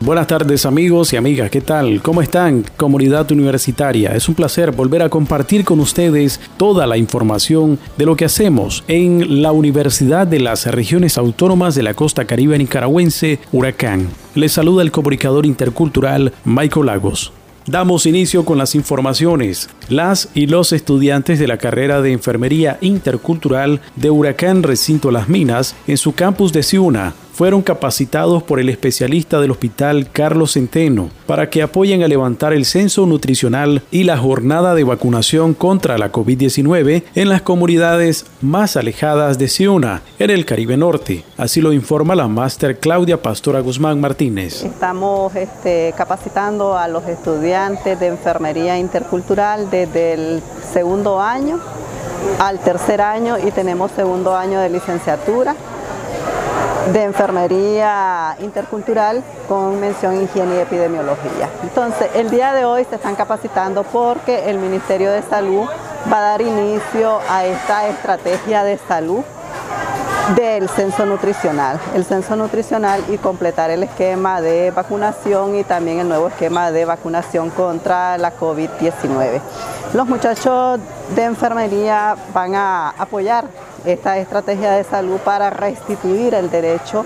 Buenas tardes amigos y amigas, ¿qué tal? ¿Cómo están? Comunidad universitaria, es un placer volver a compartir con ustedes toda la información de lo que hacemos en la Universidad de las Regiones Autónomas de la Costa Caribe Nicaragüense, Huracán. Les saluda el comunicador intercultural Michael Lagos. Damos inicio con las informaciones. Las y los estudiantes de la carrera de Enfermería Intercultural de Huracán Recinto Las Minas en su campus de Ciuna fueron capacitados por el especialista del Hospital Carlos Centeno para que apoyen a levantar el censo nutricional y la jornada de vacunación contra la COVID-19 en las comunidades más alejadas de Ciuna, en el Caribe Norte. Así lo informa la máster Claudia Pastora Guzmán Martínez. Estamos este, capacitando a los estudiantes de enfermería intercultural desde el segundo año al tercer año y tenemos segundo año de licenciatura de enfermería intercultural con mención higiene y epidemiología. Entonces, el día de hoy se están capacitando porque el Ministerio de Salud va a dar inicio a esta estrategia de salud del censo nutricional, el censo nutricional y completar el esquema de vacunación y también el nuevo esquema de vacunación contra la COVID-19. Los muchachos de enfermería van a apoyar esta estrategia de salud para restituir el derecho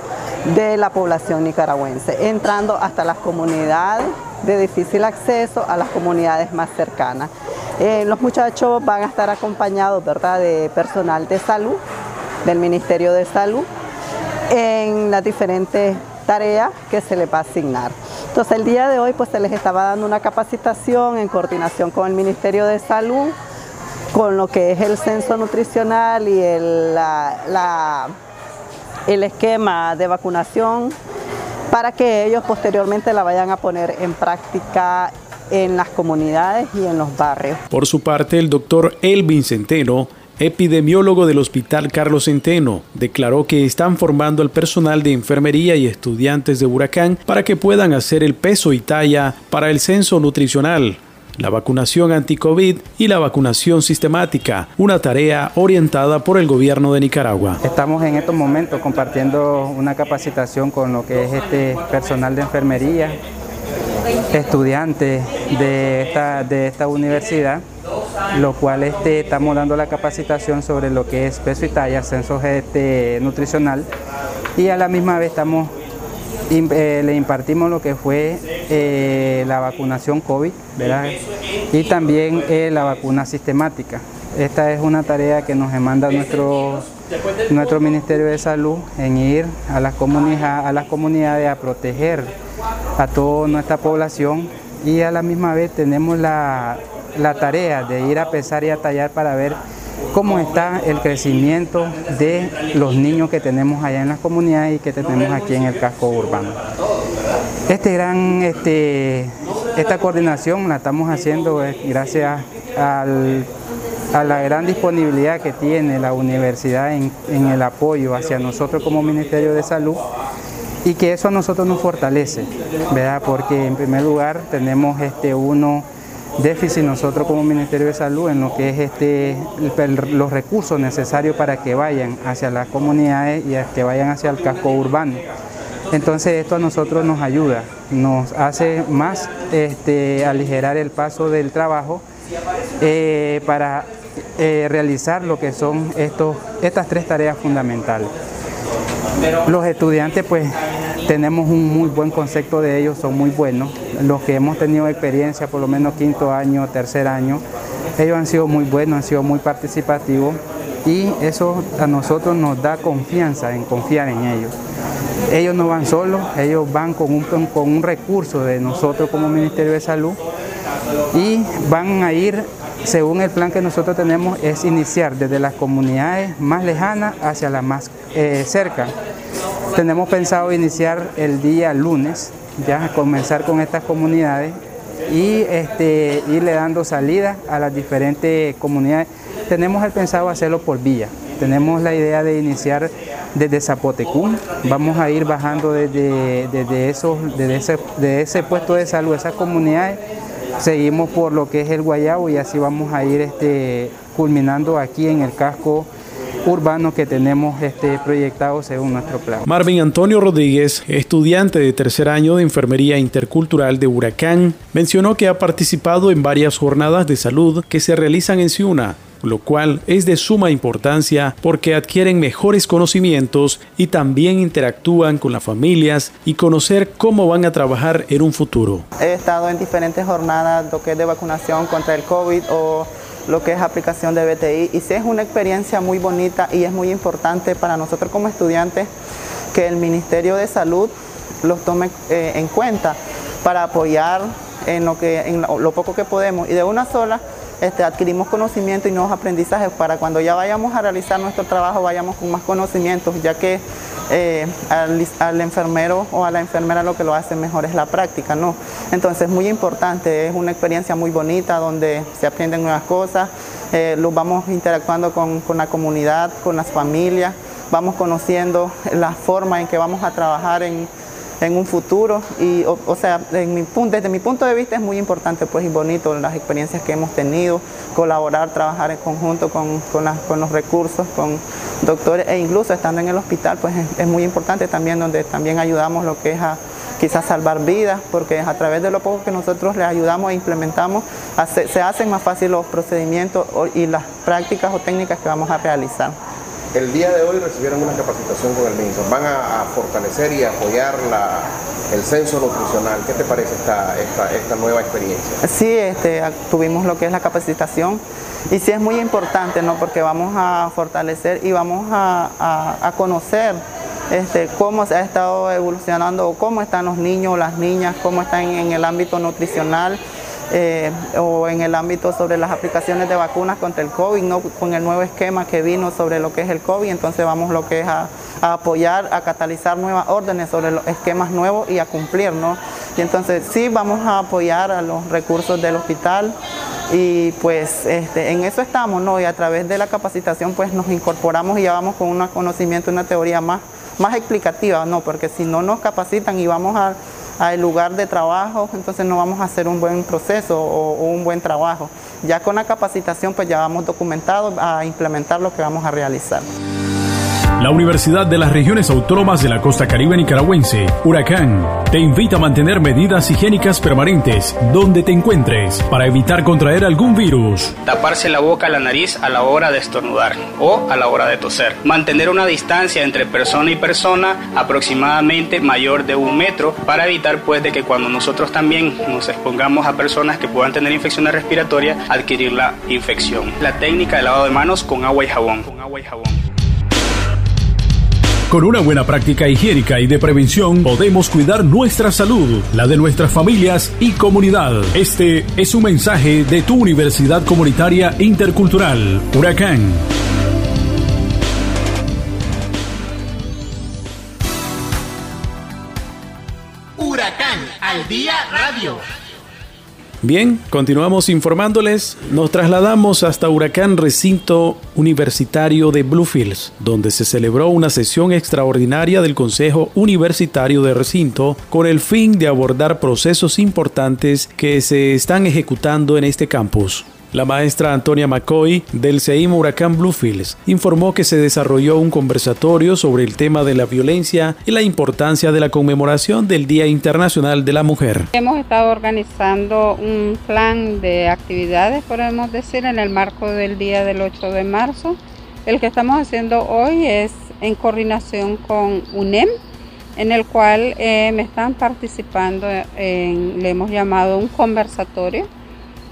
de la población nicaragüense, entrando hasta las comunidades de difícil acceso a las comunidades más cercanas. Eh, los muchachos van a estar acompañados ¿verdad? de personal de salud, del Ministerio de Salud, en las diferentes tareas que se les va a asignar. Entonces el día de hoy pues se les estaba dando una capacitación en coordinación con el Ministerio de Salud, con lo que es el censo nutricional y el, el esquema de vacunación para que ellos posteriormente la vayan a poner en práctica en las comunidades y en los barrios. Por su parte, el doctor Elvin Centeno, epidemiólogo del Hospital Carlos Centeno, declaró que están formando al personal de enfermería y estudiantes de Huracán para que puedan hacer el peso y talla para el censo nutricional la vacunación anti-COVID y la vacunación sistemática, una tarea orientada por el gobierno de Nicaragua. Estamos en estos momentos compartiendo una capacitación con lo que es este personal de enfermería, estudiantes de esta, de esta universidad, lo cual este, estamos dando la capacitación sobre lo que es peso y talla, censo este, nutricional, y a la misma vez estamos le impartimos lo que fue eh, la vacunación COVID, ¿verdad? Y también eh, la vacuna sistemática. Esta es una tarea que nos demanda nuestro, nuestro Ministerio de Salud en ir a las, comunidades a proteger a toda nuestra población y a la misma vez tenemos la tarea de ir a pesar y a tallar para ver cómo está el crecimiento de los niños que tenemos allá en las comunidades y que tenemos aquí en el casco urbano. Este este, esta coordinación la estamos haciendo eh, gracias a la gran disponibilidad que tiene la universidad en, en el apoyo hacia nosotros como Ministerio de Salud y que eso a nosotros nos fortalece, ¿verdad? Porque en primer lugar tenemos este uno déficit nosotros como Ministerio de Salud en lo que es este, los recursos necesarios para que vayan hacia las comunidades y que vayan hacia el casco urbano. Entonces esto a nosotros nos ayuda, nos hace más este, aligerar el paso del trabajo eh, para eh, realizar lo que son estos, estas tres tareas fundamentales. Los estudiantes pues tenemos un muy buen concepto de ellos, son muy buenos. Los que hemos tenido experiencia, por lo menos quinto año, tercer año, ellos han sido muy buenos, han sido muy participativos y eso a nosotros nos da confianza en confiar en ellos. Ellos no van solos, ellos van con un, con un recurso de nosotros como Ministerio de Salud y van a ir según el plan que nosotros tenemos, es iniciar desde las comunidades más lejanas hacia las más eh, cerca. Tenemos pensado iniciar el día lunes, ya comenzar con estas comunidades y este, irle dando salida a las diferentes comunidades. Tenemos el pensado hacerlo por vía. Tenemos la idea de iniciar desde Zapotecún, vamos a ir bajando desde, desde, esos, desde ese, ese puesto de salud, esas comunidades, seguimos por lo que es el Guayabo y así vamos a ir este, culminando aquí en el casco urbano que tenemos este, proyectado según nuestro plan. Marvin Antonio Rodríguez, estudiante de tercer año de Enfermería Intercultural de Huracán, mencionó que ha participado en varias jornadas de salud que se realizan en Ciuna lo cual es de suma importancia porque adquieren mejores conocimientos y también interactúan con las familias y conocer cómo van a trabajar en un futuro. He estado en diferentes jornadas lo que es de vacunación contra el COVID o lo que es aplicación de BTI y sí es una experiencia muy bonita y es muy importante para nosotros como estudiantes que el Ministerio de Salud los tome eh, en cuenta para apoyar en lo, que, en lo poco que podemos. Y de una sola este, adquirimos conocimiento y nuevos aprendizajes para cuando ya vayamos a realizar nuestro trabajo vayamos con más conocimientos, ya que eh, al, enfermero o a la enfermera lo que lo hace mejor es la práctica, ¿no? Entonces muy importante, es una experiencia muy bonita donde se aprenden nuevas cosas, eh, vamos interactuando con, con la comunidad, con las familias, vamos conociendo la forma en que vamos a trabajar en en un futuro. Y, o, sea, desde mi punto de vista es muy importante pues, y bonito las experiencias que hemos tenido, colaborar, trabajar en conjunto con, con, los recursos, con doctores e incluso estando en el hospital, pues es, muy importante también donde también ayudamos lo que es a quizás salvar vidas, porque a través de lo poco que nosotros les ayudamos e implementamos, se hacen más fácil los procedimientos y las prácticas o técnicas que vamos a realizar. El día de hoy recibieron una capacitación con el ministro. Van a, fortalecer y apoyar el censo nutricional. ¿Qué te parece esta, esta, nueva experiencia? Sí, este, tuvimos lo que es la capacitación y sí es muy importante, ¿no? Porque vamos a fortalecer y vamos a, conocer este, cómo se ha estado evolucionando, cómo están los niños, las niñas, cómo están en el ámbito nutricional eh, o en el ámbito sobre las aplicaciones de vacunas contra el COVID, ¿no? con el nuevo esquema que vino sobre lo que es el COVID, entonces vamos lo que es a, apoyar, a catalizar nuevas órdenes sobre los esquemas nuevos y a cumplir, ¿no? Y entonces sí vamos a apoyar a los recursos del hospital y pues este, en eso estamos, ¿no? Y a través de la capacitación pues nos incorporamos y ya vamos con un conocimiento, una teoría más, más explicativa, ¿no? Porque si no nos capacitan y vamos a al lugar de trabajo, entonces no vamos a hacer un buen proceso o, un buen trabajo. Ya con la capacitación pues ya vamos documentado a implementar lo que vamos a realizar. La Universidad de las Regiones Autónomas de la Costa Caribe Nicaragüense, Huracán, te invita a mantener medidas higiénicas permanentes donde te encuentres para evitar contraer algún virus. Taparse la boca, la nariz a la hora de estornudar o a la hora de toser. Mantener una distancia entre persona y persona aproximadamente mayor de un metro para evitar pues de que cuando nosotros también nos expongamos a personas que puedan tener infecciones respiratorias, adquirir la infección. La técnica de lavado de manos con agua y jabón. Con agua y jabón. Con una buena práctica higiénica y de prevención podemos cuidar nuestra salud, la de nuestras familias y comunidad. Este es un mensaje de tu Universidad Comunitaria Intercultural, Huracán. Huracán al día. Bien, continuamos informándoles. Nos trasladamos hasta Huracán Recinto Universitario de Bluefields, donde se celebró una sesión extraordinaria del Consejo Universitario de Recinto con el fin de abordar procesos importantes que se están ejecutando en este campus. La maestra Antonia McCoy del CEIM Huracán Bluefields informó que se desarrolló un conversatorio sobre el tema de la violencia y la importancia de la conmemoración del Día Internacional de la Mujer. Hemos estado organizando un plan de actividades, podemos decir, en el marco del día del 8 de marzo. El que estamos haciendo hoy es en coordinación con UNEM, en el cual eh, me están participando, le hemos llamado un conversatorio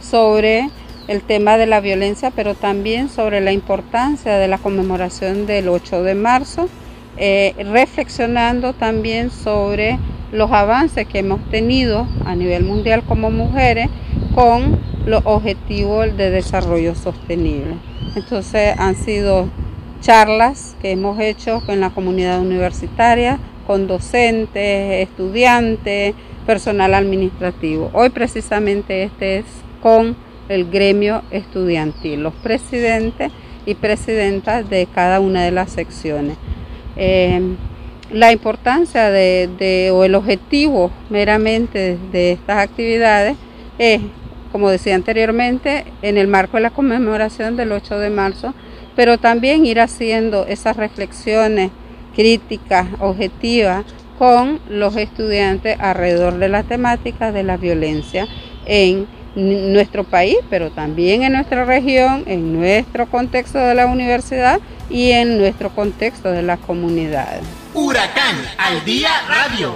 sobre el tema de la violencia, pero también sobre la importancia de la conmemoración del 8 de marzo, eh, reflexionando también sobre los avances que hemos tenido a nivel mundial como mujeres con los objetivos de desarrollo sostenible. Entonces han sido charlas que hemos hecho con la comunidad universitaria, con docentes, estudiantes, personal administrativo. Hoy precisamente este es con el gremio estudiantil, los presidentes y presidentas de cada una de las secciones. Eh, la importancia de, o el objetivo meramente de estas actividades es, como decía anteriormente, en el marco de la conmemoración del 8 de marzo, pero también ir haciendo esas reflexiones críticas, objetivas, con los estudiantes alrededor de la temática de la violencia en nuestro país, pero también en nuestra región, en nuestro contexto de la universidad y en nuestro contexto de las comunidades. Huracán al día radio.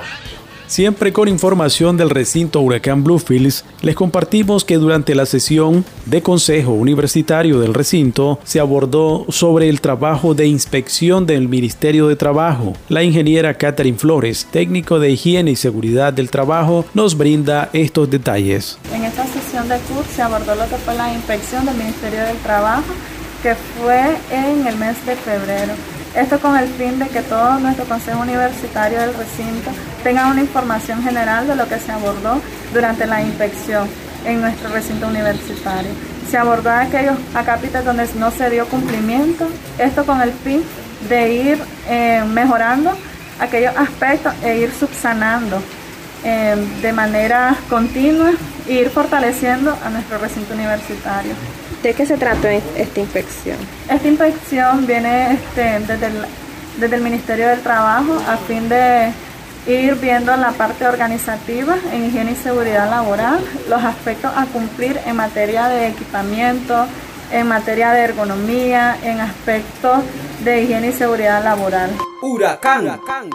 Siempre con información del recinto Huracán Bluefields, les compartimos que durante la sesión de Consejo Universitario del recinto se abordó sobre el trabajo de inspección del Ministerio de Trabajo. La ingeniera Catherine Flores, técnico de higiene y seguridad del trabajo, nos brinda estos detalles. En esta sesión de CUT se abordó lo que fue la inspección del Ministerio del Trabajo, que fue en el mes de febrero. Esto con el fin de que todo nuestro Consejo Universitario del recinto tenga una información general de lo que se abordó durante la inspección en nuestro recinto universitario. Se abordó aquellos acápites donde no se dio cumplimiento, esto con el fin de ir eh, mejorando aquellos aspectos e ir subsanando eh, de manera continua e ir fortaleciendo a nuestro recinto universitario. ¿De qué se trata esta inspección? Esta inspección viene este, desde, el, desde el Ministerio del Trabajo a fin de ir viendo la parte organizativa en higiene y seguridad laboral, los aspectos a cumplir en materia de equipamiento, en materia de ergonomía, en aspectos de higiene y seguridad laboral. Huracán. Huracán.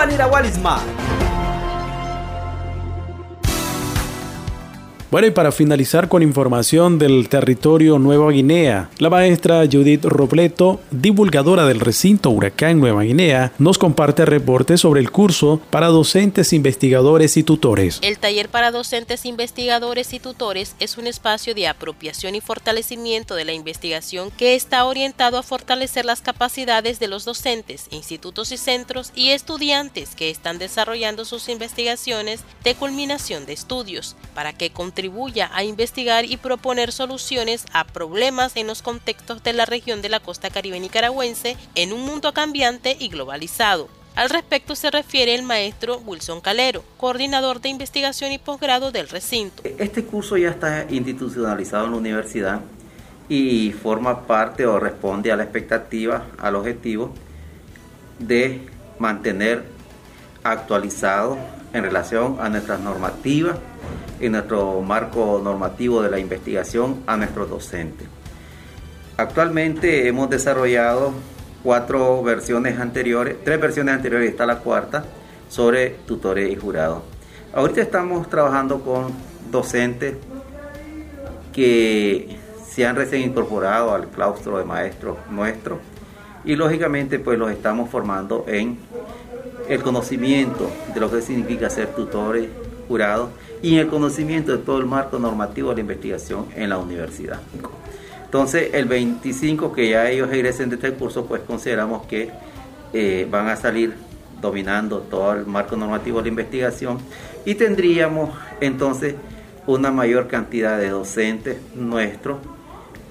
Paniraguá Smart. Bueno, y para finalizar con información del territorio Nueva Guinea, la maestra Judith Robleto, divulgadora del recinto Huracán Nueva Guinea, nos comparte reportes sobre el curso para docentes, investigadores y tutores. El taller para docentes, investigadores y tutores es un espacio de apropiación y fortalecimiento de la investigación que está orientado a fortalecer las capacidades de los docentes, institutos y centros y estudiantes que están desarrollando sus investigaciones de culminación de estudios para que contribuyan contribuya a investigar y proponer soluciones a problemas en los contextos de la región de la costa caribe nicaragüense en un mundo cambiante y globalizado. Al respecto se refiere el maestro Wilson Calero, coordinador de investigación y posgrado del recinto. Este curso ya está institucionalizado en la universidad y forma parte o responde a la expectativa, al objetivo de mantener actualizado en relación a nuestras normativas en nuestro marco normativo de la investigación a nuestros docentes. Actualmente hemos desarrollado cuatro versiones anteriores, tres versiones anteriores y está la cuarta, sobre tutores y jurados. Ahorita estamos trabajando con docentes que se han recién incorporado al claustro de maestros nuestros y lógicamente pues los estamos formando en el conocimiento de lo que significa ser tutores, jurados y el conocimiento de todo el marco normativo de la investigación en la universidad. Entonces, el 25 que ya ellos egresen de este curso, pues consideramos que eh, van a salir dominando todo el marco normativo de la investigación y tendríamos entonces una mayor cantidad de docentes nuestros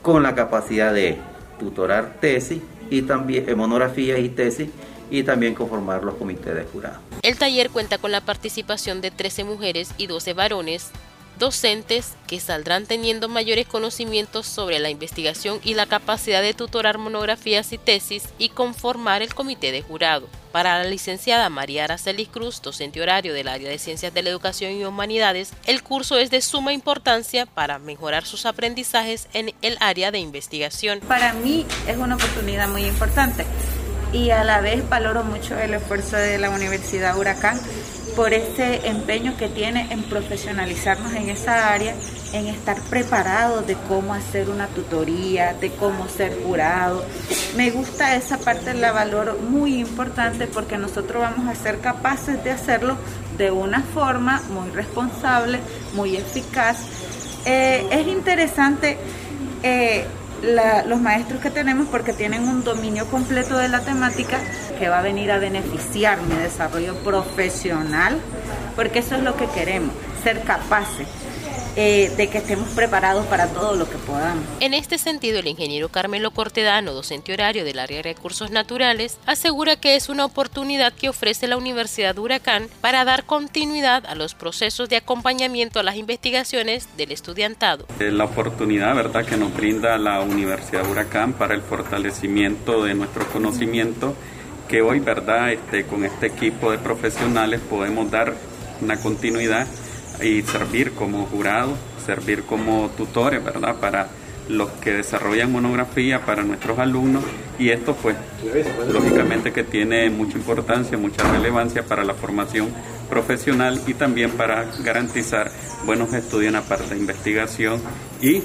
con la capacidad de tutorar tesis y también monografías y tesis y también conformar los comités de jurado. El taller cuenta con la participación de 13 mujeres y 12 varones, docentes que saldrán teniendo mayores conocimientos sobre la investigación y la capacidad de tutorar monografías y tesis y conformar el comité de jurado. Para la licenciada María Aracelis Cruz, docente horario del área de Ciencias de la Educación y Humanidades, el curso es de suma importancia para mejorar sus aprendizajes en el área de investigación. Para mí es una oportunidad muy importante y a la vez valoro mucho el esfuerzo de la Universidad Huracán por ese empeño que tiene en profesionalizarnos en esa área, en estar preparados de cómo hacer una tutoría, de cómo ser jurado. Me gusta esa parte, la valoro muy importante porque nosotros vamos a ser capaces de hacerlo de una forma muy responsable, muy eficaz. Eh, es interesante eh, los maestros que tenemos porque tienen un dominio completo de la temática que va a venir a beneficiar mi desarrollo profesional, porque eso es lo que queremos, ser capaces eh, de que estemos preparados para todo lo que podamos. En este sentido, el ingeniero Carmelo Cortedano, docente horario del área de recursos naturales, asegura que es una oportunidad que ofrece la Universidad de Huracán para dar continuidad a los procesos de acompañamiento a las investigaciones del estudiantado. La oportunidad ¿verdad? que nos brinda la Universidad de Huracán para el fortalecimiento de nuestro conocimiento que hoy, ¿verdad? Este, con este equipo de profesionales podemos dar una continuidad y servir como jurado, servir como tutores, ¿verdad? Para los que desarrollan monografía para nuestros alumnos y esto pues lógicamente que tiene mucha importancia, mucha relevancia para la formación profesional y también para garantizar buenos estudios en la parte de investigación y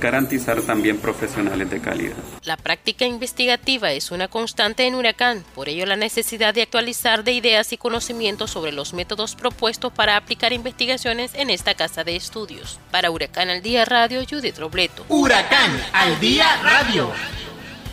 garantizar también profesionales de calidad. La práctica investigativa es una constante en Huracán, por ello la necesidad de actualizar de ideas y conocimientos sobre los métodos propuestos para aplicar investigaciones en esta casa de estudios. Para Huracán al Día Radio, Judith Robleto. Huracán al Día Radio.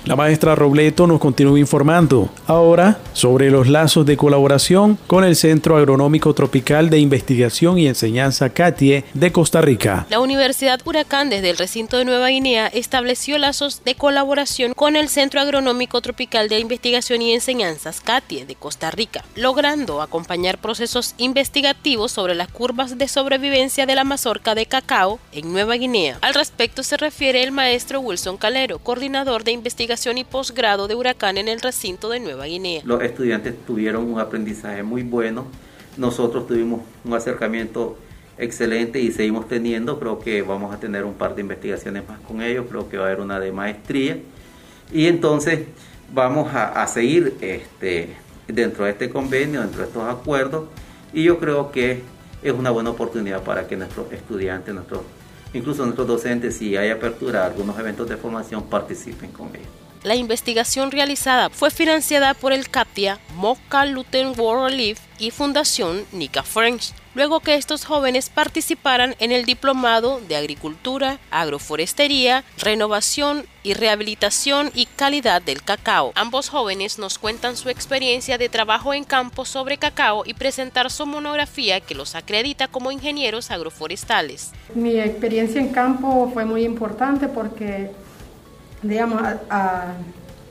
La maestra Robleto nos continúa informando ahora sobre los lazos de colaboración con el Centro Agronómico Tropical de Investigación y Enseñanza CATIE de Costa Rica. La Universidad Huracán desde el recinto de Nueva Guinea estableció lazos de colaboración con el Centro Agronómico Tropical de Investigación y Enseñanzas CATIE de Costa Rica, logrando acompañar procesos investigativos sobre las curvas de sobrevivencia de la mazorca de cacao en Nueva Guinea. Al respecto se refiere el maestro Wilson Calero, coordinador de investigación y posgrado de huracán en el recinto de Nueva Guinea. Los estudiantes tuvieron un aprendizaje muy bueno, nosotros tuvimos un acercamiento excelente y seguimos teniendo, creo que vamos a tener un par de investigaciones más con ellos, creo que va a haber una de maestría. Y entonces vamos a, seguir este, dentro de este convenio, dentro de estos acuerdos. Y yo creo que es una buena oportunidad para que nuestros estudiantes, nuestros, incluso nuestros docentes, si hay apertura a algunos eventos de formación, participen con ellos. La investigación realizada fue financiada por el CAPTIA, Mocha Lutheran World Relief y Fundación Nika French, luego que estos jóvenes participaran en el Diplomado de Agricultura, Agroforestería, Renovación y Rehabilitación y Calidad del Cacao. Ambos jóvenes nos cuentan su experiencia de trabajo en campo sobre cacao y presentar su monografía que los acredita como ingenieros agroforestales. Mi experiencia en campo fue muy importante porque digamos,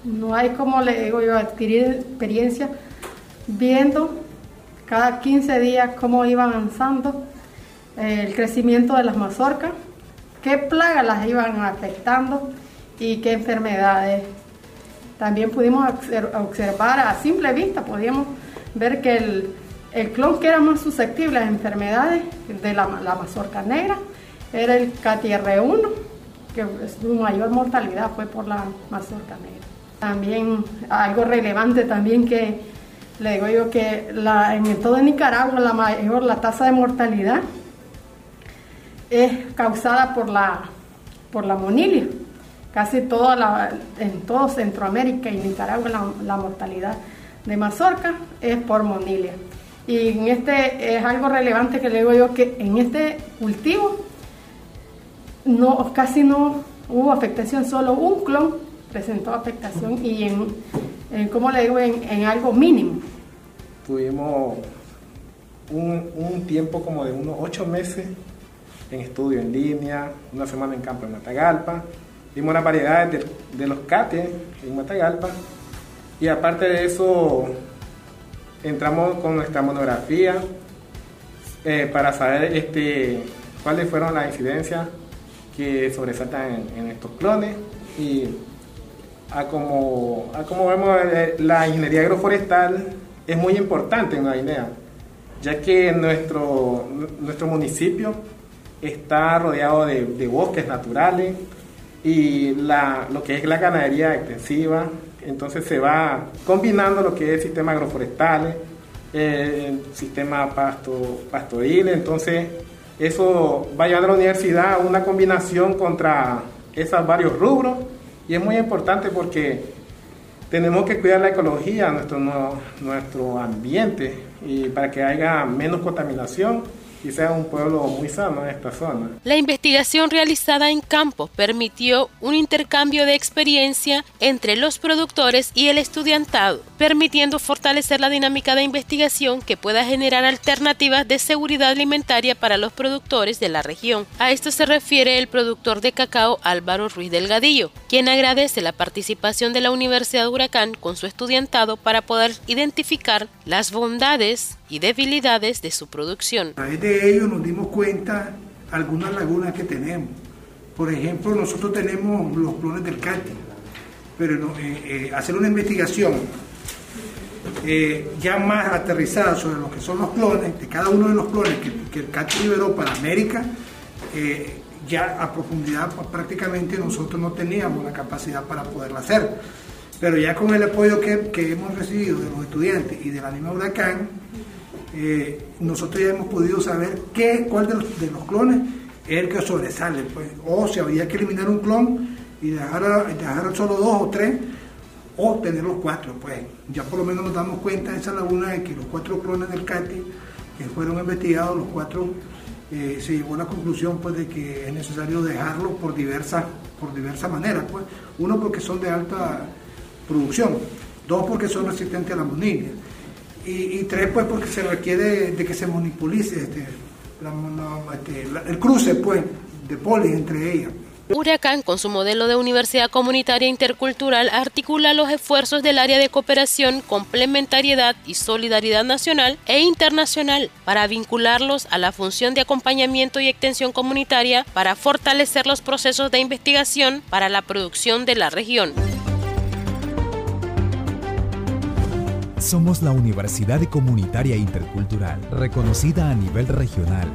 no hay como le digo yo, adquirir experiencia viendo cada 15 días cómo iba avanzando eh, el crecimiento de las mazorcas, qué plagas las iban afectando y qué enfermedades. También pudimos observar a simple vista, podíamos ver que el, el clon que era más susceptible a enfermedades de la, la mazorca negra era el KTR1 que su mayor mortalidad fue por la mazorca negra. También algo relevante también que le digo yo que la, en todo Nicaragua la mayor la tasa de mortalidad es causada por la por la monilia. Casi toda la, en todo Centroamérica y Nicaragua la, la mortalidad de mazorca es por monilia. Y en este es algo relevante que le digo yo que en este cultivo no, casi no hubo afectación, solo un clon presentó afectación y en, en ¿cómo le digo?, en, algo mínimo. Tuvimos un, tiempo como de unos ocho meses en estudio en línea, una semana en campo en Matagalpa, vimos una variedad de, los CATE en Matagalpa y aparte de eso entramos con nuestra monografía eh, para saber este, cuáles fueron las incidencias que sobresaltan en, estos clones y a como, como vemos eh, la ingeniería agroforestal es muy importante en la Guinea, ya que nuestro, nuestro municipio está rodeado de, bosques naturales y la, lo que es la ganadería extensiva, entonces se va combinando lo que es sistema agroforestales, eh, sistema pasto, pastoril, entonces eso va a llevar a la universidad una combinación contra esos varios rubros. Y es muy importante porque tenemos que cuidar la ecología, nuestro, nuestro ambiente y para que haya menos contaminación y un pueblo muy sano esta zona. La investigación realizada en campo permitió un intercambio de experiencia entre los productores y el estudiantado, permitiendo fortalecer la dinámica de investigación que pueda generar alternativas de seguridad alimentaria para los productores de la región. A esto se refiere el productor de cacao Álvaro Ruiz Delgadillo, quien agradece la participación de la Universidad Huracán con su estudiantado para poder identificar las bondades y debilidades de su producción. A través de ello nos dimos cuenta algunas lagunas que tenemos. Por ejemplo, nosotros tenemos los clones del CATI, pero eh, eh, hacer una investigación eh, ya más aterrizada sobre lo que son los clones, de cada uno de los clones que, que el CATI liberó para América, ya a profundidad pues, prácticamente nosotros no teníamos la capacidad para poderlo hacer. Pero ya con el apoyo que, que hemos recibido de los estudiantes y del anime huracán, eh, nosotros ya hemos podido saber qué, cuál de los, clones es el que sobresale. Pues. O si había que eliminar un clon y dejar, dejar solo dos o tres, o tener los cuatro. Pues ya por lo menos nos damos cuenta de esa laguna de que los cuatro clones del CATI que fueron investigados, los cuatro eh, se llegó a la conclusión pues, de que es necesario dejarlo por diversas por diversa maneras. Pues. Uno porque son de alta producción, dos porque son resistentes a la monilia y, tres pues porque se requiere de que se monopolice este, este el cruce pues de polis entre ellas. Huracán, con su modelo de universidad comunitaria intercultural, articula los esfuerzos del área de cooperación, complementariedad y solidaridad nacional e internacional para vincularlos a la función de acompañamiento y extensión comunitaria para fortalecer los procesos de investigación para la producción de la región. Somos la Universidad Comunitaria Intercultural, reconocida a nivel regional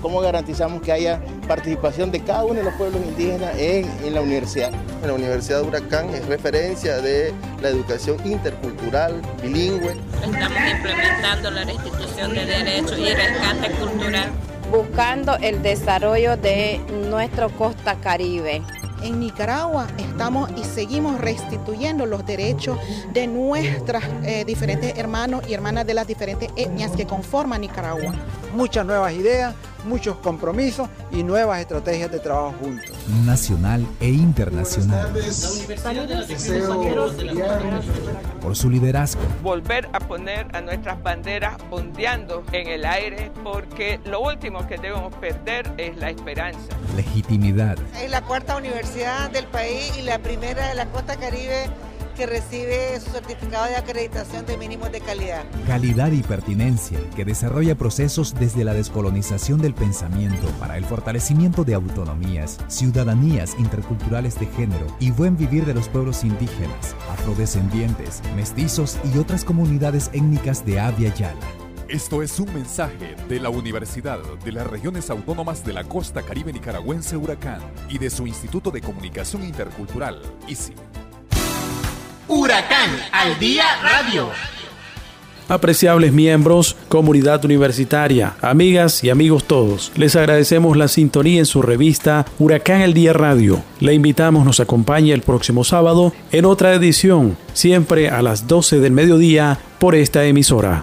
¿Cómo garantizamos que haya participación de cada uno de los pueblos indígenas en, la universidad? La Universidad de Huracán es referencia de la educación intercultural, bilingüe. Estamos implementando la restitución de derechos y rescate cultural. Buscando el desarrollo de nuestro costa caribe. En Nicaragua estamos y seguimos restituyendo los derechos de nuestras eh, diferentes hermanos y hermanas de las diferentes etnias que conforman Nicaragua. Muchas nuevas ideas, muchos compromisos y nuevas estrategias de trabajo juntos. Nacional e internacional. Por su liderazgo. Volver a poner a nuestras banderas ondeando en el aire porque lo último que debemos perder es la esperanza. Legitimidad. Es la cuarta universidad del país y la primera de la costa caribe que recibe su certificado de acreditación de mínimos de calidad. Calidad y pertinencia, que desarrolla procesos desde la descolonización del pensamiento para el fortalecimiento de autonomías, ciudadanías interculturales de género y buen vivir de los pueblos indígenas, afrodescendientes, mestizos y otras comunidades étnicas de Avia Yala. Esto es un mensaje de la Universidad de las Regiones Autónomas de la Costa Caribe Nicaragüense Huracán y de su Instituto de Comunicación Intercultural, ICI. Huracán al Día Radio. Apreciables miembros, comunidad universitaria, amigas y amigos todos, les agradecemos la sintonía en su revista Huracán al Día Radio. Le invitamos nos acompañe el próximo sábado en otra edición, siempre a las 12 del mediodía por esta emisora.